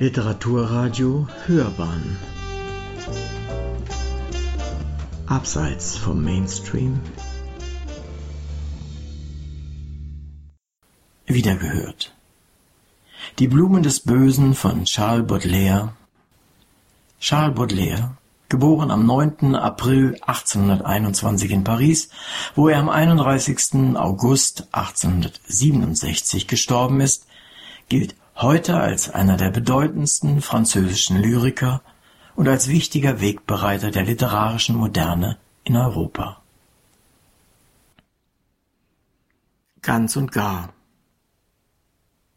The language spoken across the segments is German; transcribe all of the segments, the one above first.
Literaturradio Hörbahn Abseits vom Mainstream Wiedergehört Die Blumen des Bösen von Charles Baudelaire Charles Baudelaire geboren am 9. April 1821 in Paris, wo er am 31. August 1867 gestorben ist, gilt heute als einer der bedeutendsten französischen Lyriker und als wichtiger Wegbereiter der literarischen Moderne in Europa. Ganz und gar.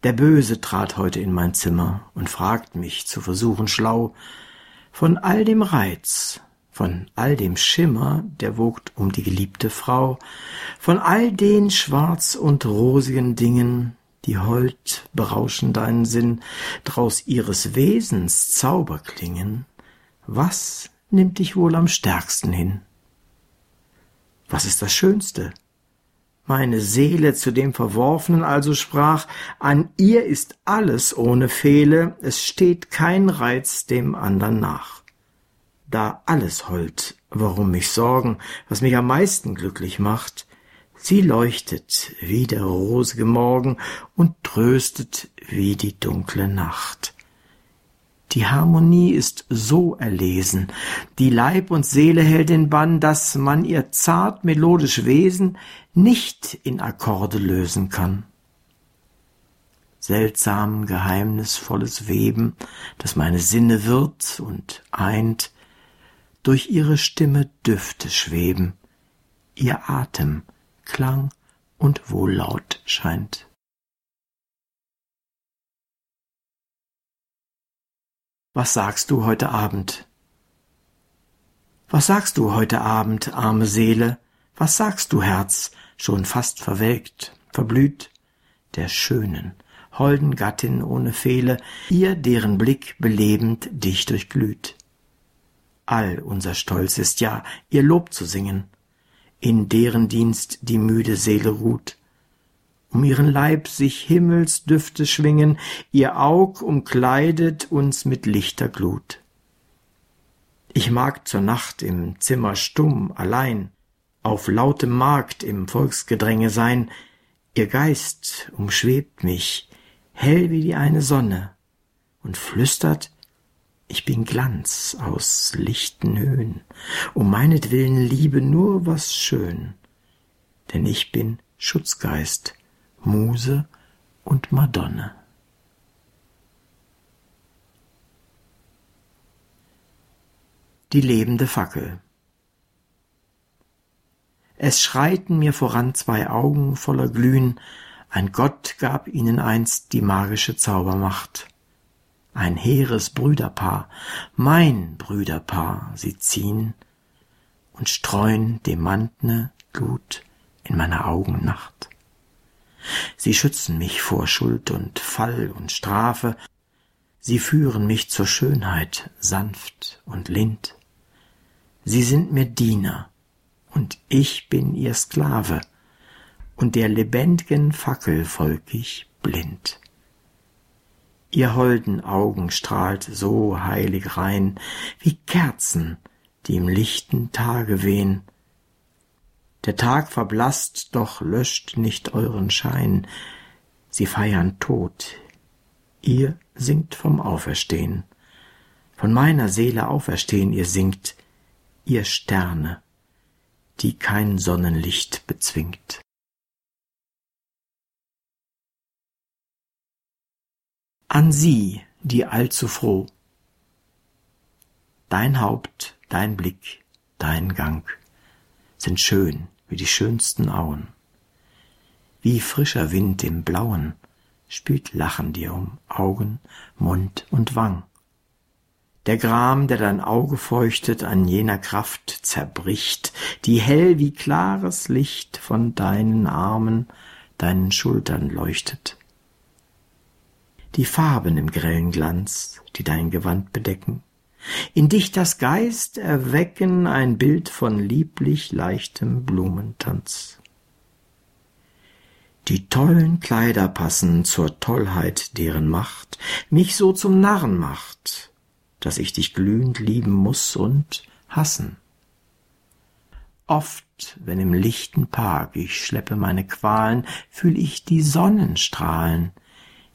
Der Böse trat heute in mein Zimmer und fragt mich zu versuchen schlau, von all dem Reiz, von all dem Schimmer, der wogt um die geliebte Frau, von all den schwarz und rosigen Dingen, die hold berauschen deinen Sinn, draus ihres Wesens Zauber klingen, was nimmt dich wohl am stärksten hin? Was ist das Schönste? Meine Seele zu dem Verworfenen also sprach, an ihr ist alles ohne Fehle, es steht kein Reiz dem andern nach. Da alles hold, warum mich sorgen, was mich am meisten glücklich macht, sie leuchtet wie der rosige Morgen und tröstet wie die dunkle Nacht. Die Harmonie ist so erlesen, die Leib und Seele hält in Bann, dass man ihr zart melodisch Wesen nicht in Akkorde lösen kann. Seltsam geheimnisvolles Weben, das meine Sinne wird und eint, durch ihre Stimme Düfte schweben, ihr Atem Klang und Wohllaut scheint. Was sagst du heute Abend? Was sagst du heute Abend, arme Seele? Was sagst du, Herz, schon fast verwelkt, verblüht, der schönen, holden Gattin ohne Fehle, ihr, deren Blick belebend dich durchglüht? All unser Stolz ist ja, ihr Lob zu singen, in deren Dienst die müde Seele ruht. Um ihren Leib sich Himmelsdüfte schwingen, ihr Aug umkleidet uns mit lichter Glut. Ich mag zur Nacht im Zimmer stumm, allein, auf lautem Markt im Volksgedränge sein, ihr Geist umschwebt mich, hell wie die eine Sonne, und flüstert, ich bin Glanz aus lichten Höhen, um meinetwillen liebe nur was schön, denn ich bin Schutzgeist, Muse und Madonne. Die lebende Fackel. Es schreiten mir voran zwei Augen voller Glühen, ein Gott gab ihnen einst die magische Zaubermacht ein hehres Brüderpaar, mein Brüderpaar, sie ziehn und streuen Demantne Glut in meiner Augen Nacht. Sie schützen mich vor Schuld und Fall und Strafe, sie führen mich zur Schönheit sanft und lind. Sie sind mir Diener, und ich bin ihr Sklave, und der lebendigen Fackel folg ich blind ihr holden Augen strahlt so heilig rein, wie Kerzen, die im lichten Tage wehn. Der Tag verblasst, doch löscht nicht euren Schein, sie feiern Tod, ihr singt vom Auferstehn. Von meiner Seele Auferstehn ihr singt, ihr Sterne, die kein Sonnenlicht bezwingt. An sie, die allzu froh. Dein Haupt, dein Blick, dein Gang sind schön wie die schönsten Auen. Wie frischer Wind im Blauen spielt Lachen dir um Augen, Mund und Wang. Der Gram, der dein Auge feuchtet, an jener Kraft zerbricht, die hell wie klares Licht von deinen Armen, deinen Schultern leuchtet die Farben im grellen Glanz, die dein Gewand bedecken, in dich das Geist erwecken ein Bild von lieblich leichtem Blumentanz. Die tollen Kleider passen zur Tollheit, deren Macht mich so zum Narren macht, dass ich dich glühend lieben muss und hassen. Oft, wenn im lichten Park ich schleppe meine Qualen, fühl ich die Sonnenstrahlen,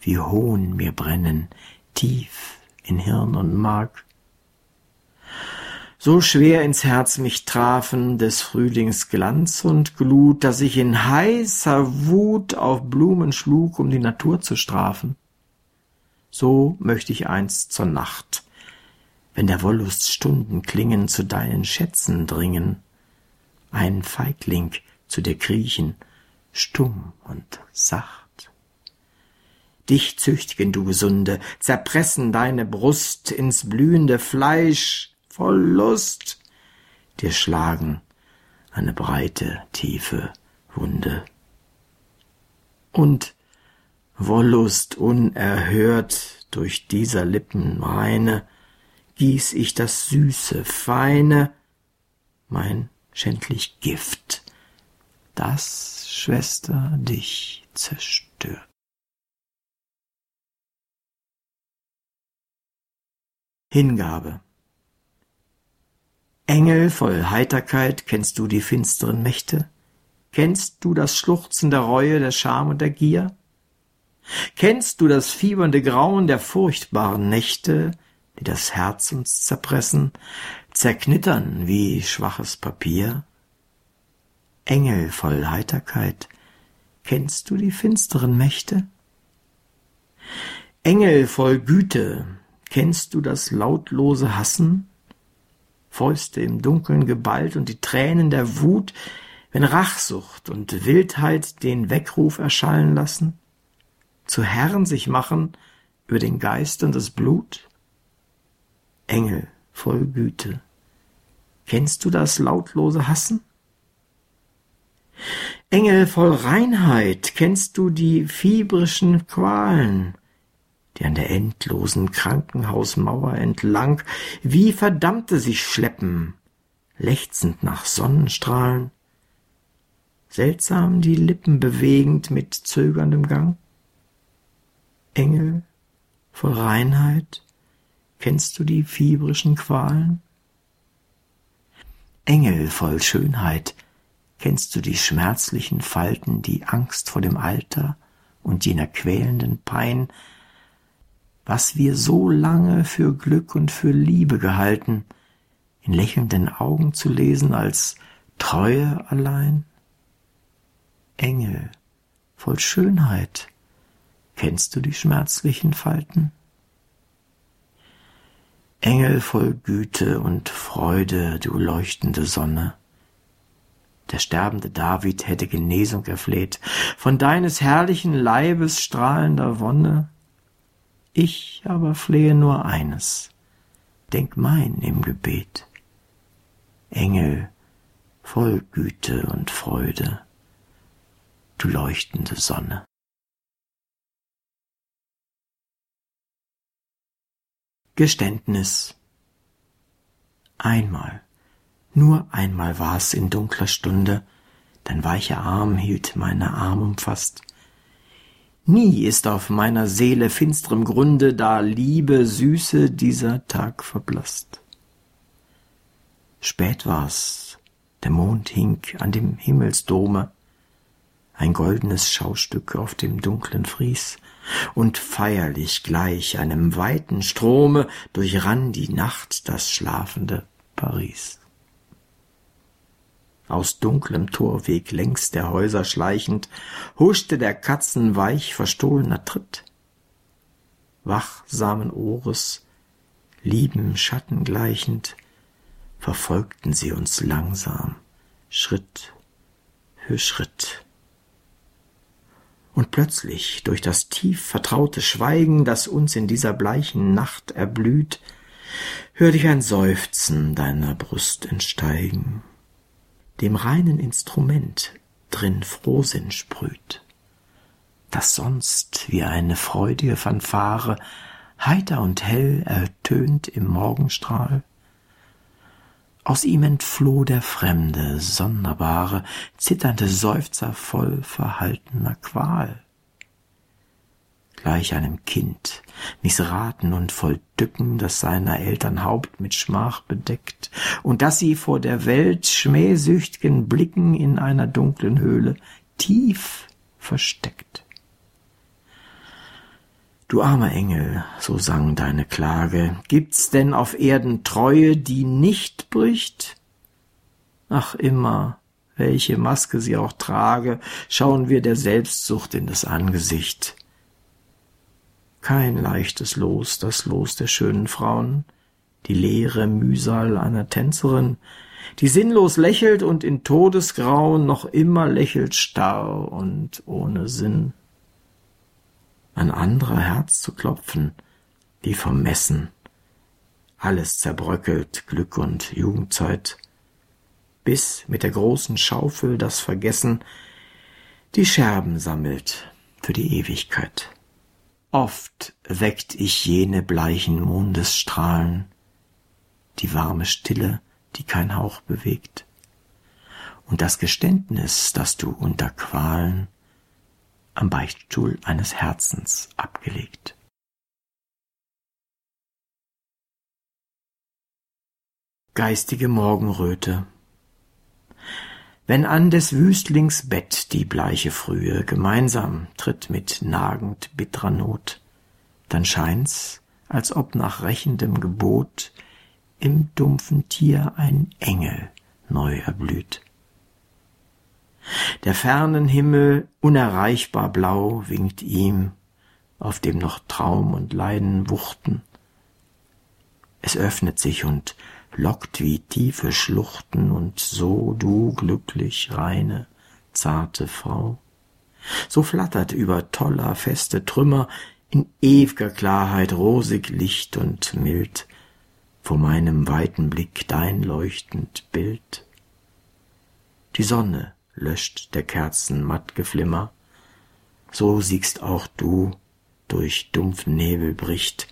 wie Hohn mir brennen, tief in Hirn und Mark. So schwer ins Herz mich trafen des Frühlings Glanz und Glut, dass ich in heißer Wut auf Blumen schlug, um die Natur zu strafen. So möchte ich einst zur Nacht, wenn der Wollust Stunden klingen, zu deinen Schätzen dringen, ein Feigling zu dir kriechen, stumm und sacht. Dich züchtigen, du Gesunde, zerpressen deine Brust ins blühende Fleisch, voll Lust, dir schlagen eine breite, tiefe Wunde. Und Wollust unerhört durch dieser Lippen reine, gieß ich das süße, feine, mein schändlich Gift, das, Schwester, dich zerstört. Hingabe Engel voll Heiterkeit, kennst du die finsteren Mächte? Kennst du das Schluchzen der Reue, der Scham und der Gier? Kennst du das fiebernde Grauen der furchtbaren Nächte, die das Herz uns zerpressen, zerknittern wie schwaches Papier? Engel voll Heiterkeit, kennst du die finsteren Mächte? Engel voll Güte, kennst du das lautlose Hassen? Fäuste im Dunkeln geballt und die Tränen der Wut, wenn Rachsucht und Wildheit den Weckruf erschallen lassen? Zu Herren sich machen über den Geist und das Blut? Engel voll Güte, Kennst du das lautlose Hassen? Engel voll Reinheit, kennst du die fiebrischen Qualen, die an der endlosen Krankenhausmauer entlang wie Verdammte sich schleppen, lechzend nach Sonnenstrahlen, seltsam die Lippen bewegend mit zögerndem Gang? Engel voll Reinheit, kennst du die fiebrischen Qualen? Engel voll Schönheit, kennst du die schmerzlichen Falten, die Angst vor dem Alter und jener quälenden Pein, was wir so lange für Glück und für Liebe gehalten, in lächelnden Augen zu lesen als Treue allein? Engel voll Schönheit, kennst du die schmerzlichen Falten? Engel voll Güte und Freude, du leuchtende Sonne. Der sterbende David hätte Genesung erfleht, von deines herrlichen Leibes strahlender Wonne. Ich aber flehe nur eines, denk mein im Gebet. Engel voll Güte und Freude, du leuchtende Sonne. Geständnis. Einmal, nur einmal war's in dunkler Stunde, dein weicher Arm hielt meine Arm umfasst. Nie ist auf meiner Seele finsterem Grunde, da Liebe Süße dieser Tag verblasst. Spät war's, der Mond hing an dem Himmelsdome, ein goldenes Schaustück auf dem dunklen Fries, und feierlich gleich einem weiten Strome durchrann die Nacht das schlafende Paris. Aus dunklem Torweg längs der Häuser schleichend, huschte der Katzen weich verstohlener Tritt. Wachsamen Ohres, lieben Schatten gleichend, verfolgten sie uns langsam, Schritt für Schritt und plötzlich durch das tief vertraute Schweigen, das uns in dieser bleichen Nacht erblüht, hör ich ein Seufzen deiner Brust entsteigen, dem reinen Instrument drin Frohsinn sprüht, das sonst wie eine freudige Fanfare heiter und hell ertönt im Morgenstrahl. Aus ihm entfloh der Fremde, sonderbare, zitternde Seufzer voll verhaltener Qual. Gleich einem Kind, missraten und voll Dücken, das seiner Eltern Haupt mit Schmach bedeckt, und das sie vor der Welt schmähsücht'gen Blicken in einer dunklen Höhle tief versteckt. Du armer Engel, so sang deine Klage, gibt's denn auf Erden Treue, die nicht bricht? Ach immer, welche Maske sie auch trage, schauen wir der Selbstsucht in das Angesicht. Kein leichtes Los, das Los der schönen Frauen, die leere Mühsal einer Tänzerin, die sinnlos lächelt und in Todesgrauen noch immer lächelt starr und ohne Sinn an anderer Herz zu klopfen, wie vermessen. Alles zerbröckelt, Glück und Jugendzeit, bis mit der großen Schaufel das Vergessen die Scherben sammelt für die Ewigkeit. Oft weckt ich jene bleichen Mondesstrahlen, die warme Stille, die kein Hauch bewegt, und das Geständnis, das du unter Qualen am Beichtstuhl eines Herzens abgelegt. Geistige Morgenröte Wenn an des Wüstlings Bett die bleiche Frühe gemeinsam tritt mit nagend bittrer Not, dann scheint's, als ob nach rächendem Gebot im dumpfen Tier ein Engel neu erblüht. Der fernen Himmel unerreichbar blau winkt ihm, auf dem noch Traum und Leiden wuchten. Es öffnet sich und lockt wie tiefe Schluchten, und so du glücklich, reine, zarte Frau. So flattert über toller, feste Trümmer in ew'ger Klarheit rosig Licht und mild vor meinem weiten Blick dein leuchtend Bild. Die Sonne löscht der Kerzen Mattgeflimmer, so siegst auch du durch dumpfen Nebel bricht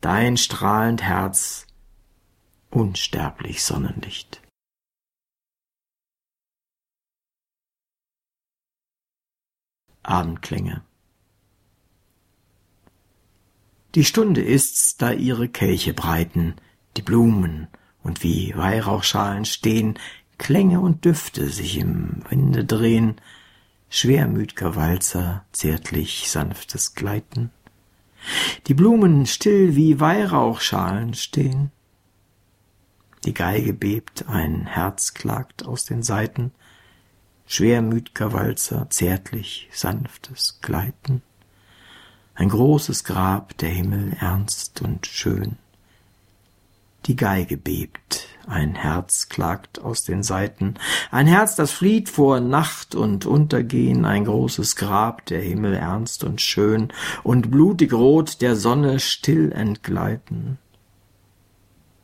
dein strahlend Herz unsterblich Sonnenlicht. Abendklänge Die Stunde ist's, da ihre Kelche breiten, die Blumen und wie Weihrauchschalen stehen Klänge und Düfte sich im Winde drehen, schwermüt'ger Walzer, zärtlich sanftes Gleiten. Die Blumen still wie Weihrauchschalen stehen. Die Geige bebt, ein Herz klagt aus den Saiten, schwermüt'ger Walzer, zärtlich sanftes Gleiten. Ein großes Grab, der Himmel ernst und schön. Die Geige bebt, ein Herz klagt aus den Saiten, ein Herz, das flieht vor Nacht und Untergehen, ein großes Grab, der Himmel ernst und schön, und blutig rot der Sonne still entgleiten.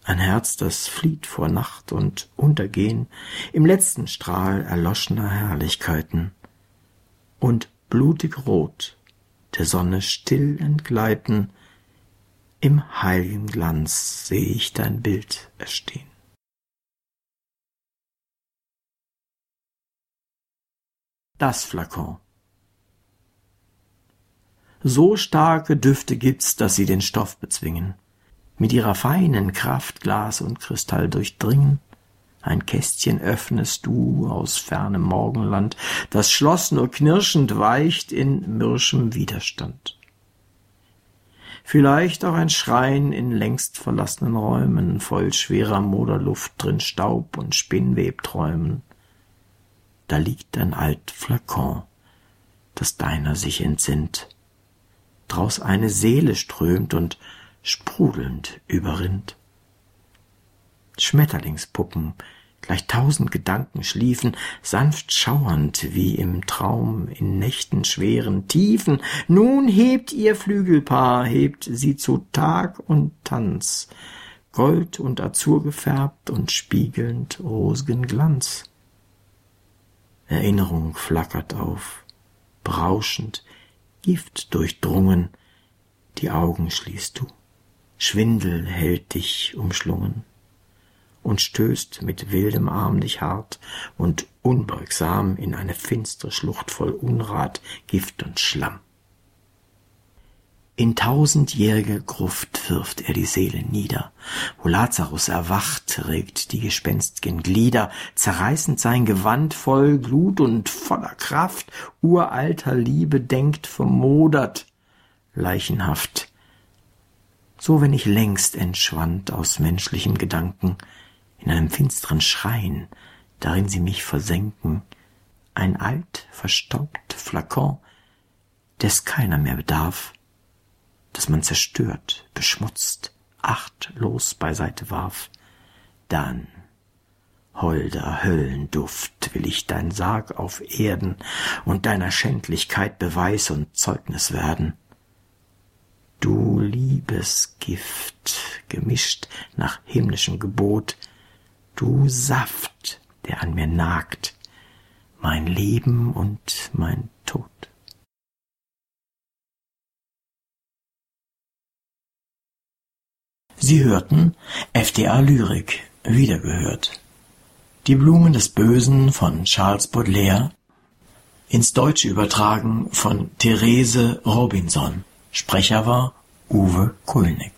Ein Herz, das flieht vor Nacht und Untergehen, im letzten Strahl erloschener Herrlichkeiten, und blutig rot der Sonne still entgleiten, im heiligen Glanz seh ich dein Bild erstehen. das Flakon. So starke Düfte gibt's, dass sie den Stoff bezwingen, mit ihrer feinen Kraft Glas und Kristall durchdringen. Ein Kästchen öffnest du aus fernem Morgenland, das Schloss nur knirschend weicht in mürschem Widerstand. Vielleicht auch ein Schrein in längst verlassenen Räumen, voll schwerer Moderluft drin Staub und Spinnweb träumen da liegt ein alt Flakon, das deiner sich entsinnt, draus eine Seele strömt und sprudelnd überrinnt. Schmetterlingspuppen, gleich tausend Gedanken schliefen, sanft schauernd wie im Traum in Nächten schweren Tiefen. Nun hebt ihr Flügelpaar, hebt sie zu Tag und Tanz, Gold und Azur gefärbt und spiegelnd rosgen Glanz. Erinnerung flackert auf, berauschend, Gift durchdrungen, die Augen schließt du, Schwindel hält dich umschlungen, und stößt mit wildem Arm dich hart und unbeugsam in eine finstere Schlucht voll Unrat, Gift und Schlamm. In tausendjährige Gruft wirft er die Seele nieder, wo Lazarus erwacht, regt die gespenst'gen Glieder, zerreißend sein Gewand voll Glut und voller Kraft, uralter Liebe denkt vermodert, leichenhaft. So wenn ich längst entschwand aus menschlichen Gedanken, in einem finsteren Schrein, darin sie mich versenken, ein alt, verstaubt Flakon, des keiner mehr bedarf, das man zerstört, beschmutzt, achtlos beiseite warf, dann, holder Höllenduft, will ich dein Sarg auf Erden und deiner Schändlichkeit Beweis und Zeugnis werden. Du Liebesgift, gemischt nach himmlischem Gebot, du Saft, der an mir nagt, mein Leben und mein Tod. Sie hörten FDA Lyrik, wiedergehört. Die Blumen des Bösen von Charles Baudelaire, ins Deutsche übertragen von Therese Robinson. Sprecher war Uwe Kulnig.